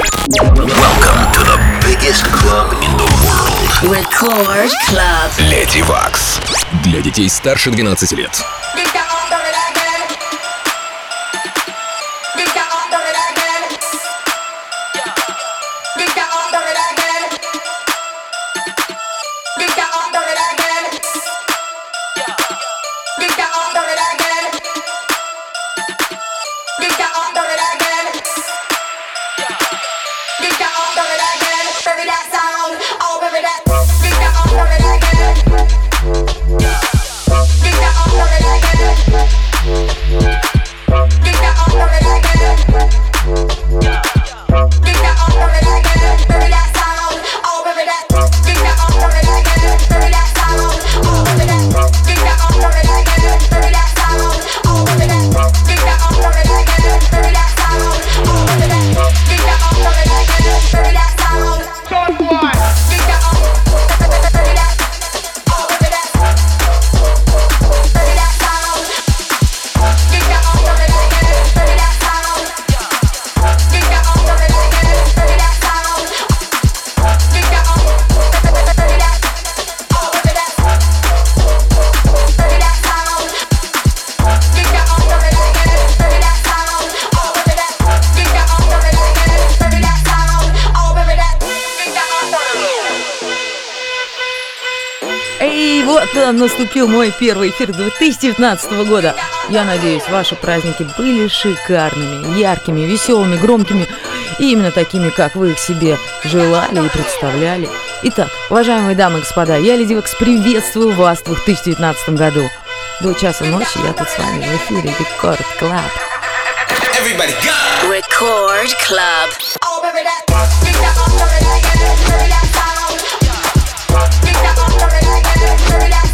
Welcome to the biggest club in the world. Record Club. Леди Вакс. Для детей старше 12 лет. Наступил мой первый эфир 2019 года. Я надеюсь, ваши праздники были шикарными, яркими, веселыми, громкими и именно такими, как вы их себе желали и представляли. Итак, уважаемые дамы и господа, я, Lady Waks, приветствую вас в 2019 году. До часа ночи я тут с вами в эфире Record Club. I'm so crazy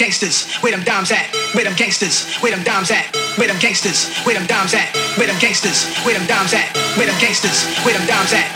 gangsters, where them dimes at, where them gangsters, where them dimes at, where them gangsters, where them dimes at, where them gangsters, where them dimes at, where them gangsters, where them dimes at,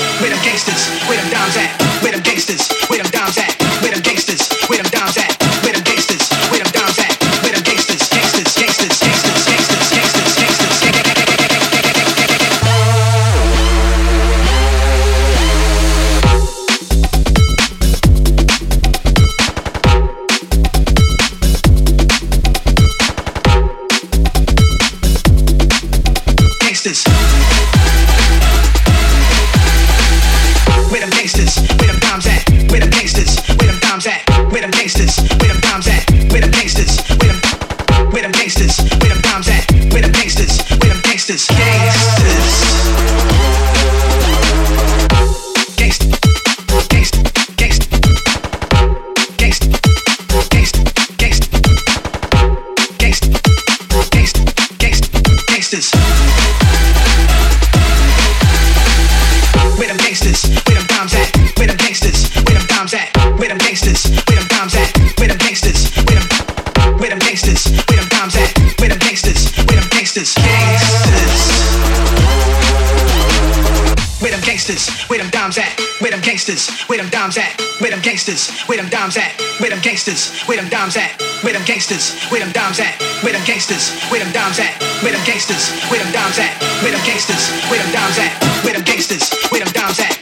gangsters, where them dimes at, where them gangsters, where them dimes at, where them gangsters, where them dimes at, where them gangsters, where them dimes at, where them gangsters, where them dimes at, where them gangsters, where them dimes at, where them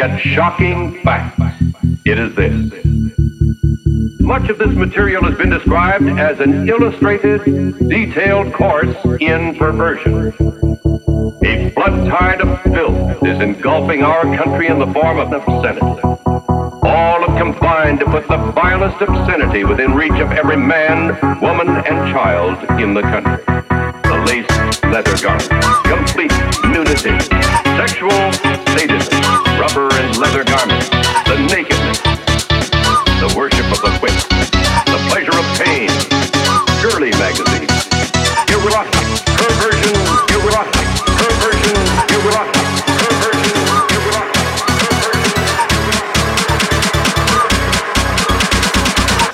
yet shocking fact. It is this. Much of this material has been described as an illustrated, detailed course in perversion. A flood tide of filth is engulfing our country in the form of obscenity. All have combined to put the vilest obscenity within reach of every man, woman, and child in the country. The lace leather garment, complete nudity, sexual sadism, and garments, the nakedness, the worship of the whip, the pleasure of pain, girly magazines, erotic, perversion, erotic, perversion, erotic,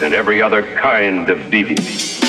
and every other kind of deviance.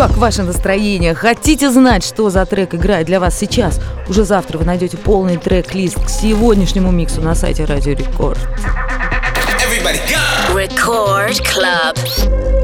Как ваше настроение? Хотите знать, что за трек играет для вас сейчас? Уже завтра вы найдете полный трек-лист к сегодняшнему миксу на сайте Радио Рекорд. Record Club.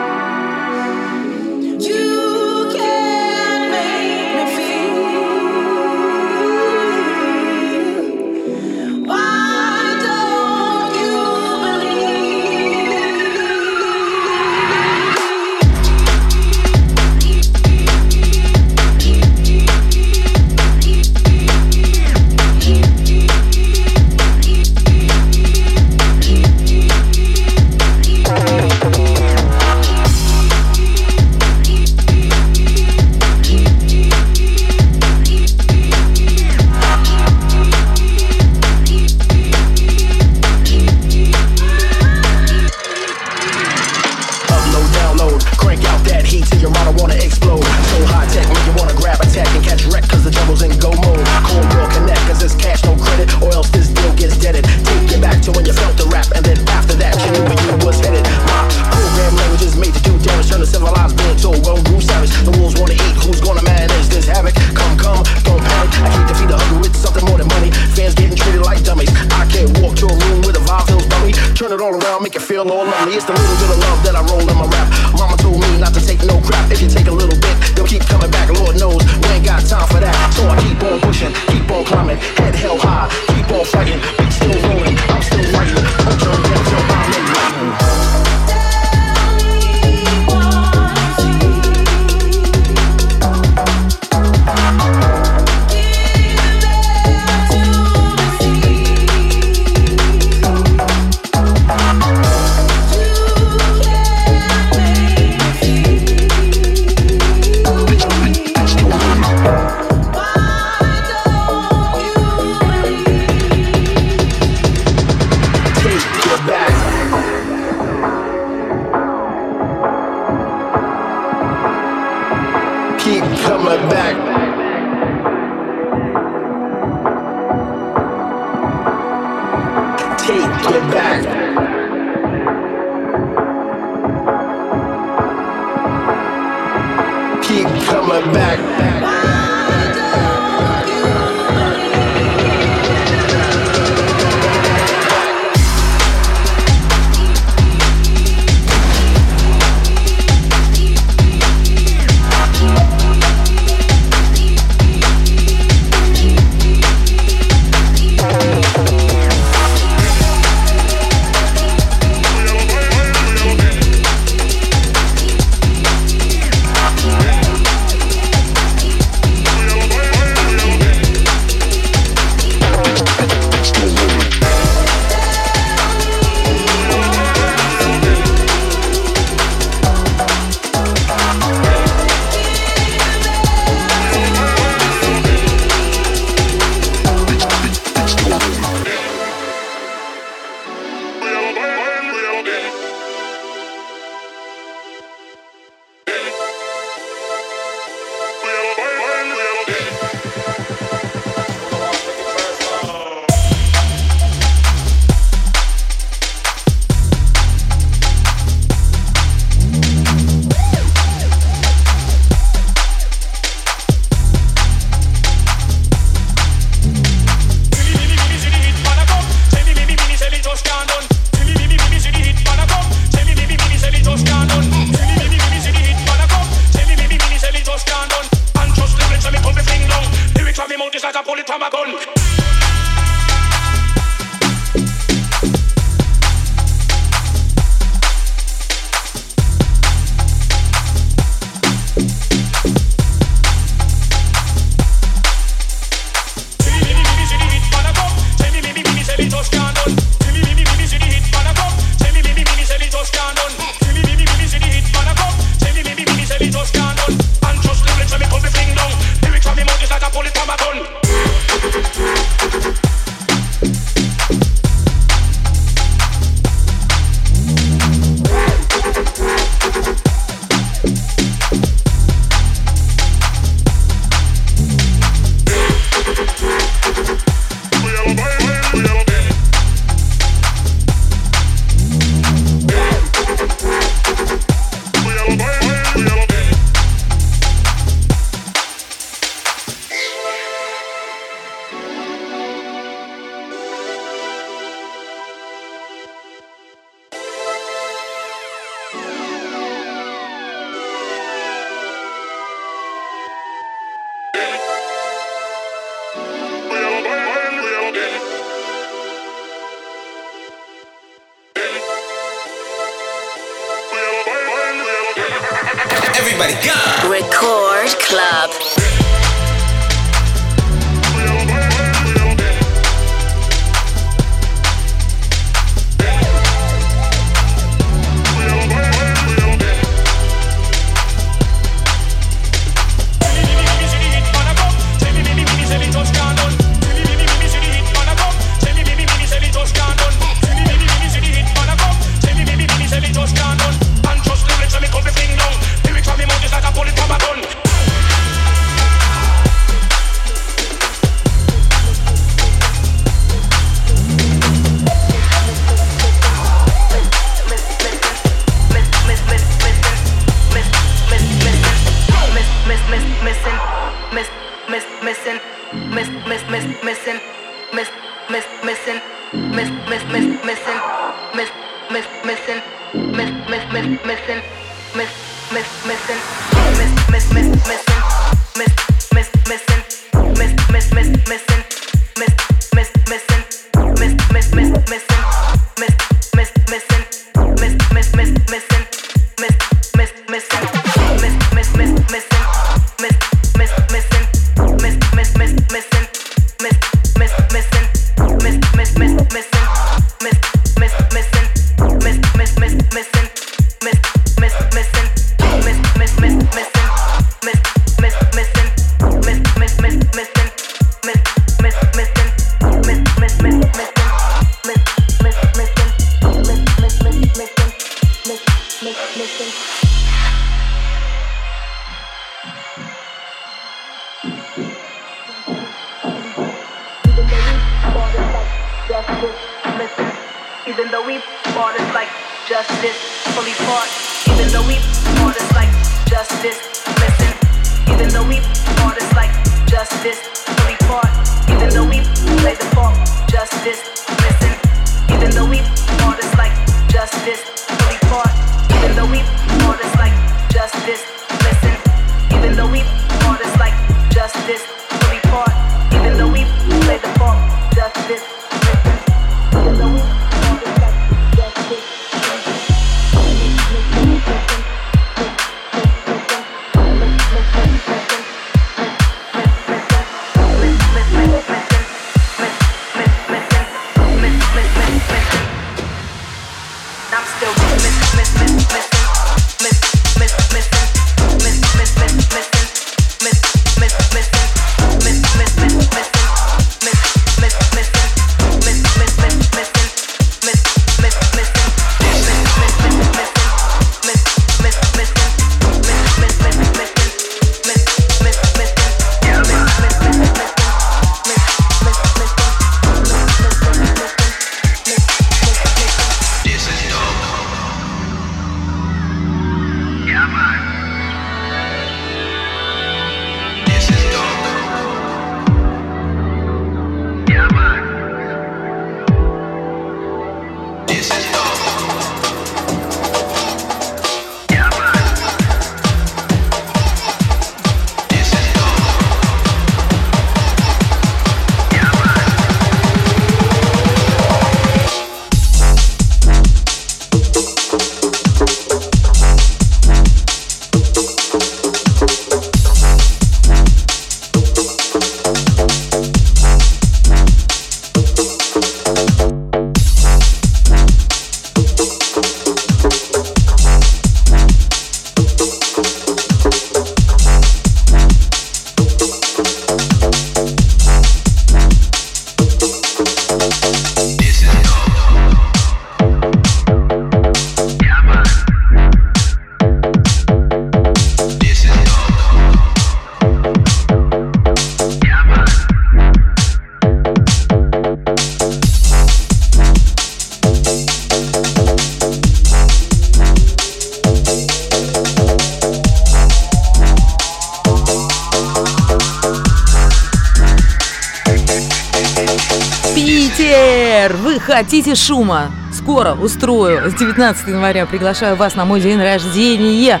хотите шума? Скоро устрою. С 19 января приглашаю вас на мой день рождения.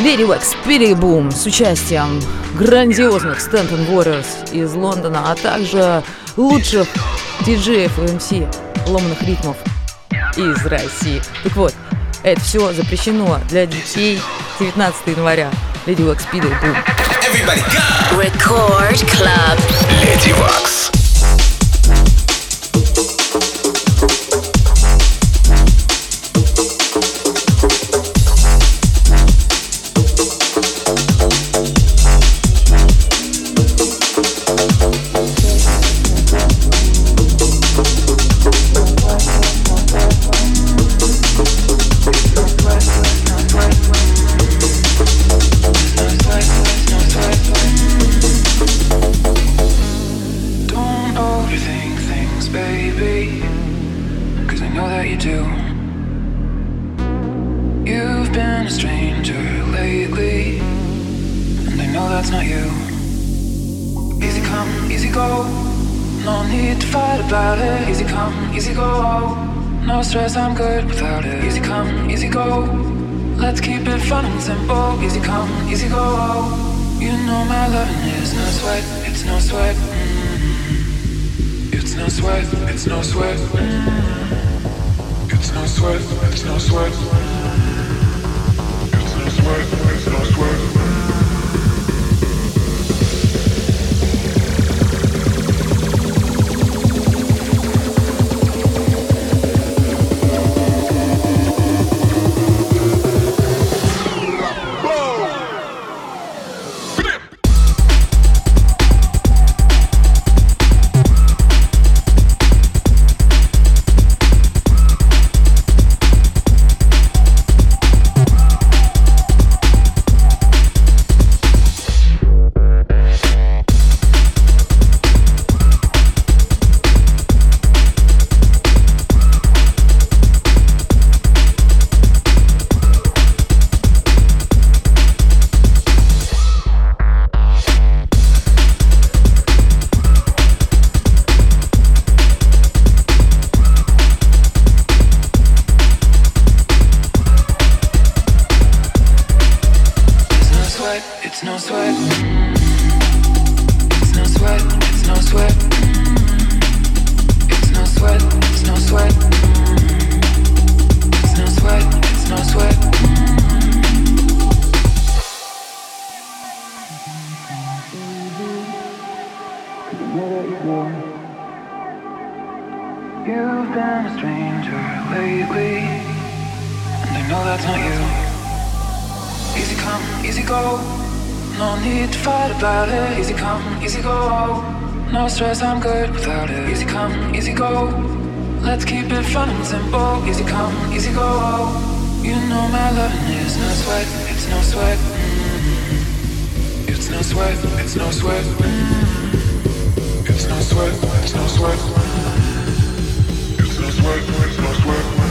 Леди Уэкс Boom с участием грандиозных Стэнтон Warriors из Лондона, а также лучших диджеев и эм МС ломаных ритмов из России. Так вот, это все запрещено для детей 19 января. Lady Вакс Пидл Бум. Record Club. Леди Вакс. sweat. It's no sweat, it's no sweat. It's no sweat, it's no sweat. It's no sweat, it's no sweat. no sweat, it's no sweat. It's no sweat, it's no sweat. It's no sweat, it's no sweat.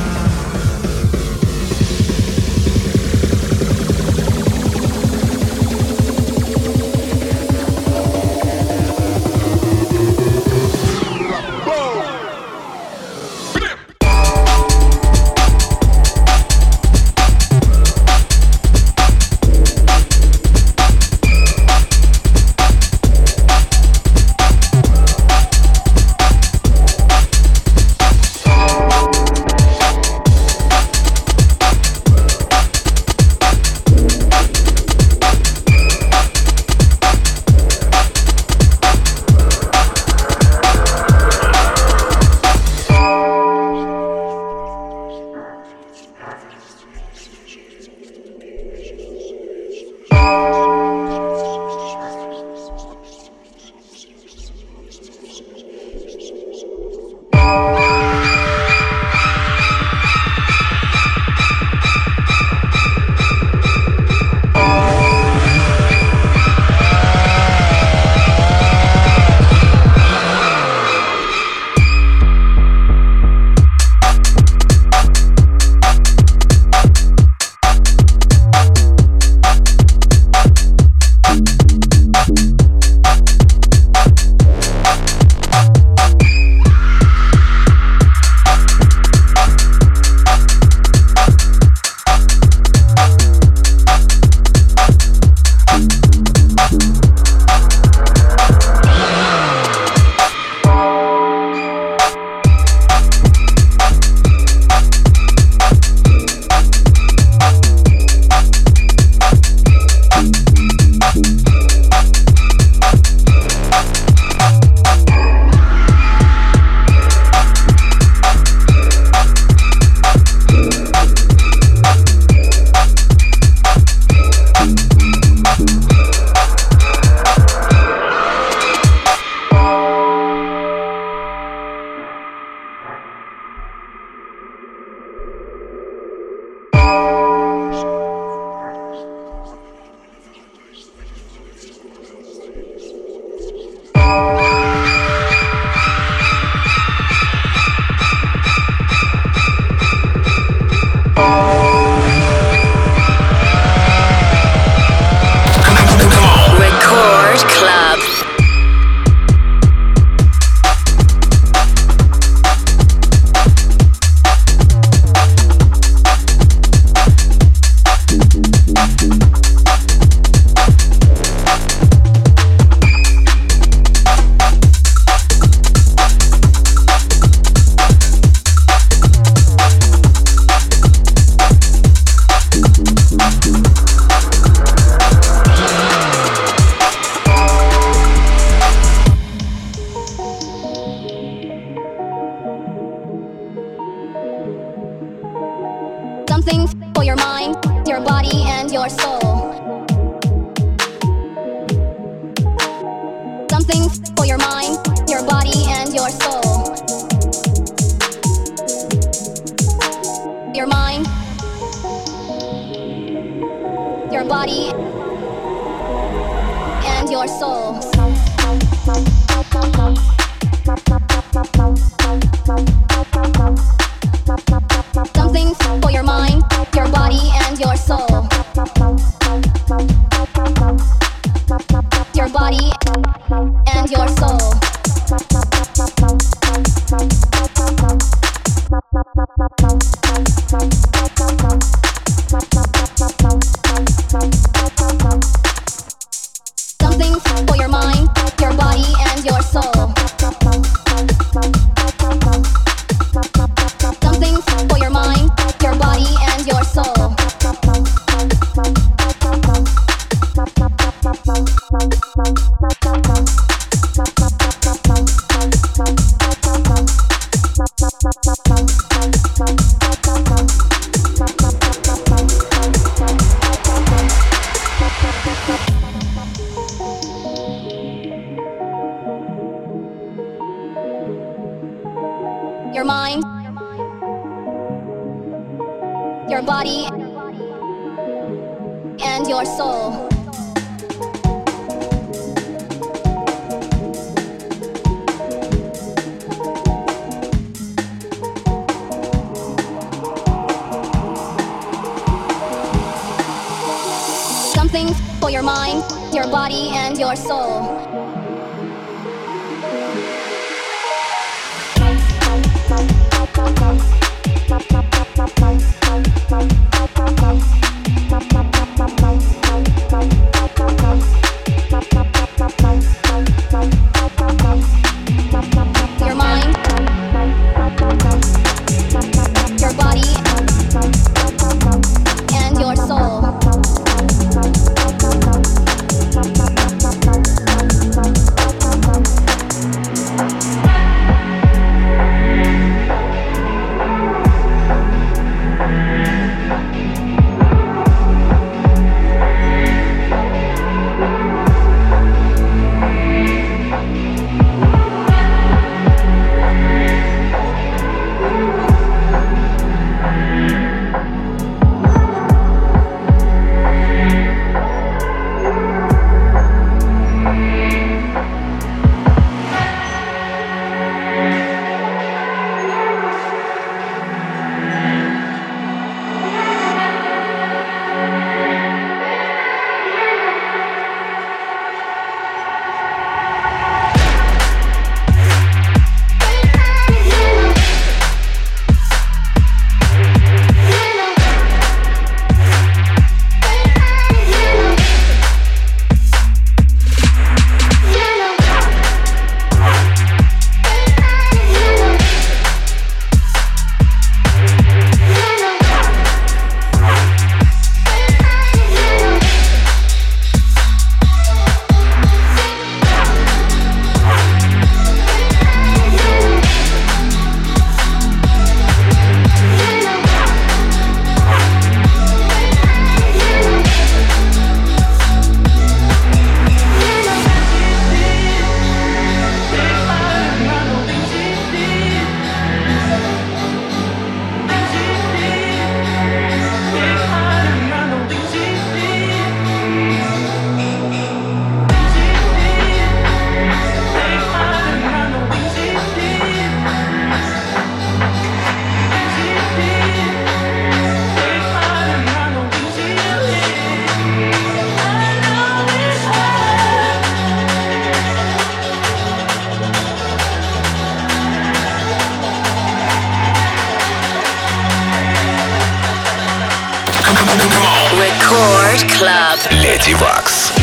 Record Club. Леди Вакс.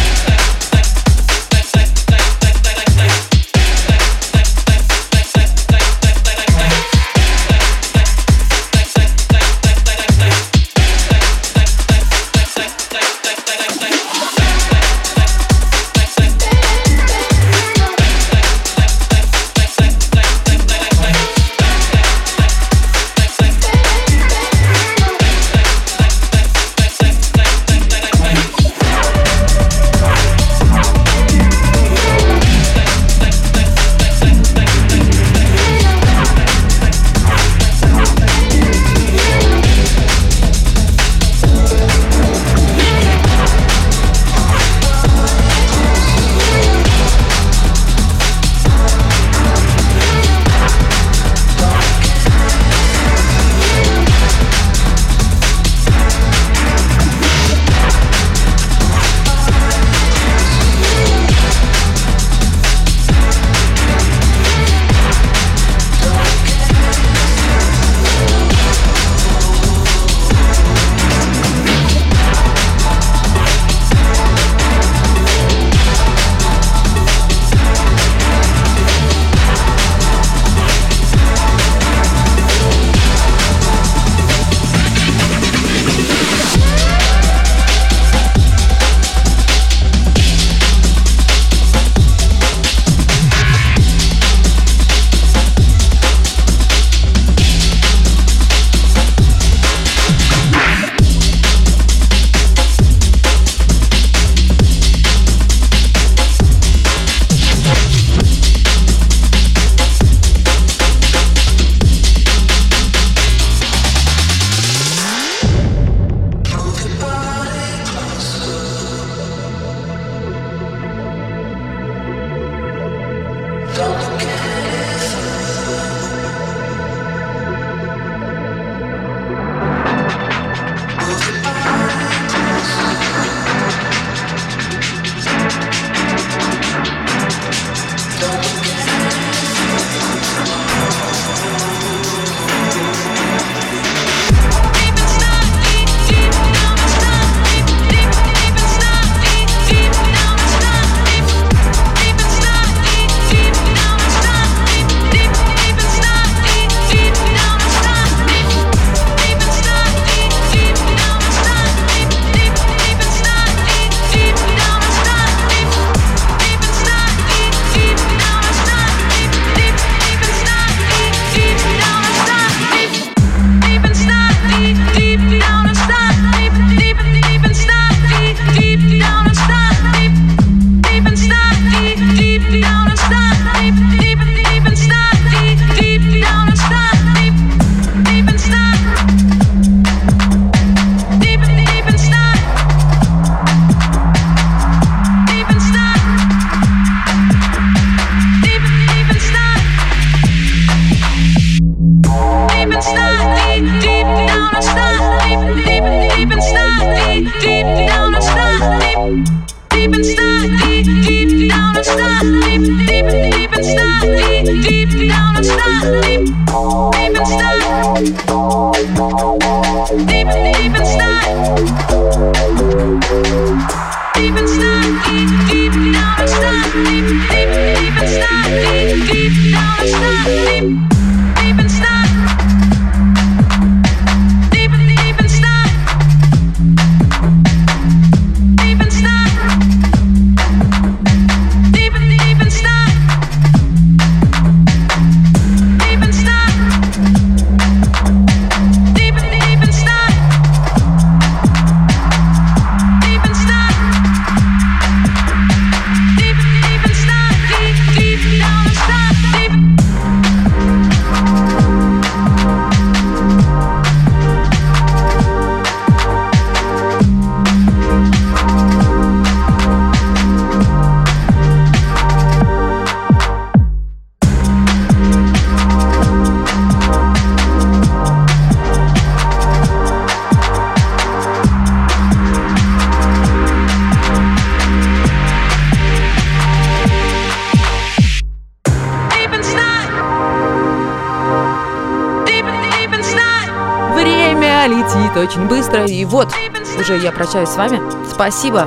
Это очень быстро. И вот, уже я прощаюсь с вами. Спасибо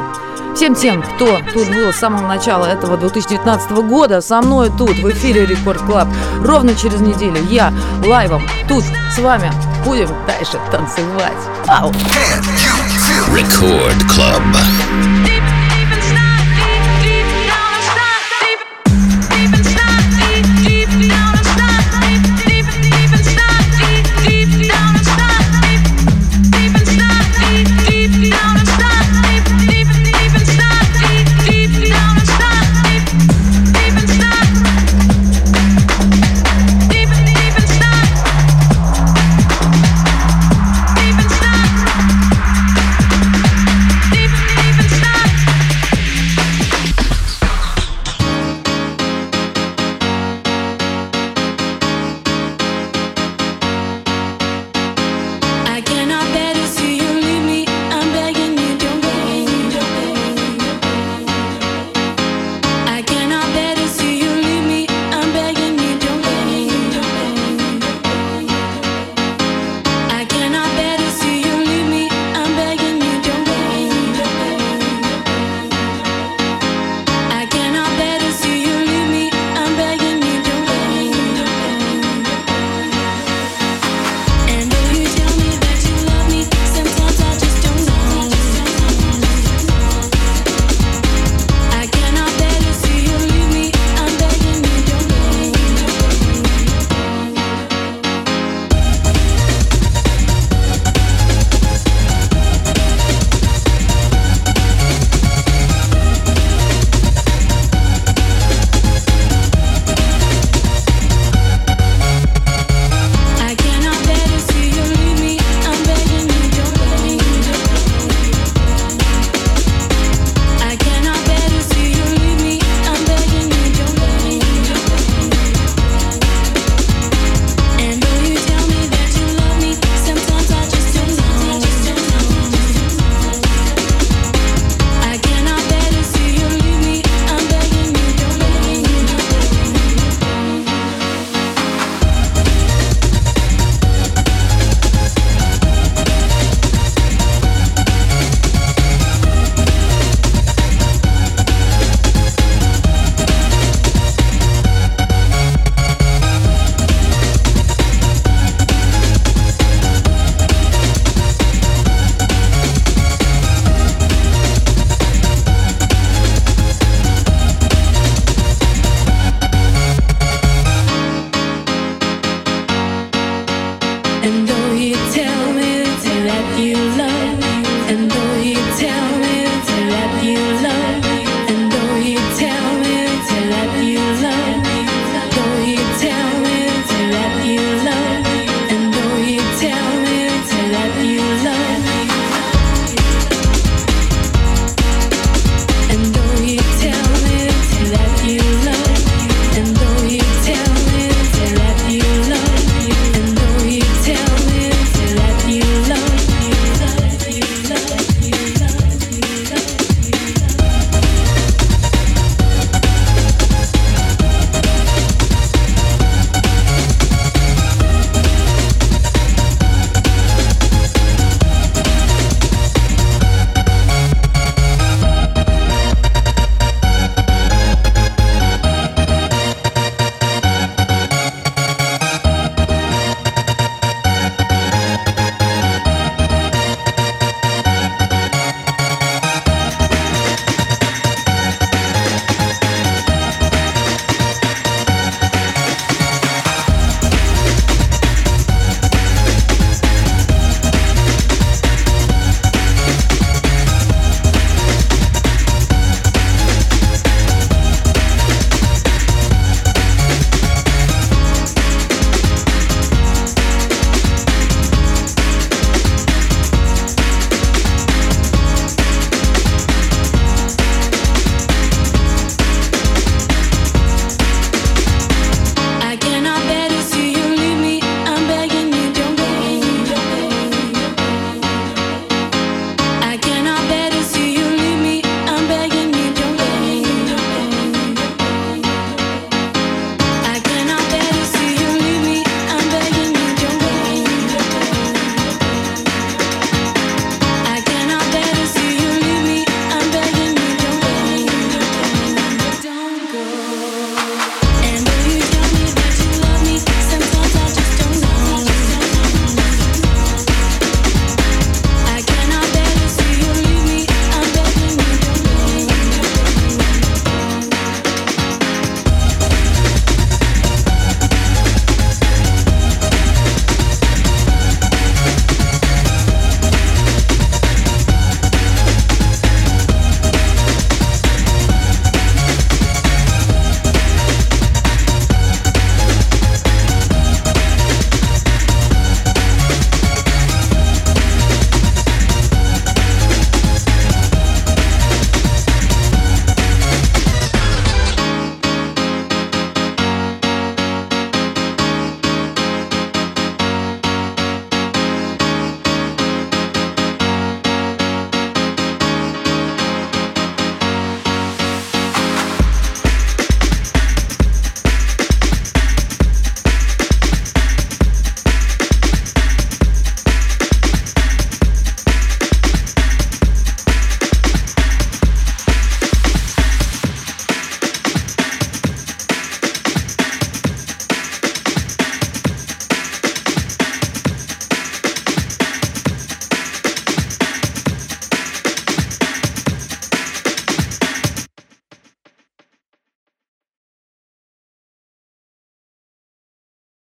всем тем, кто тут был с самого начала этого 2019 года. Со мной тут в эфире Record Club. Ровно через неделю я live ом тут с вами будем дальше танцевать. Ау! Record Club.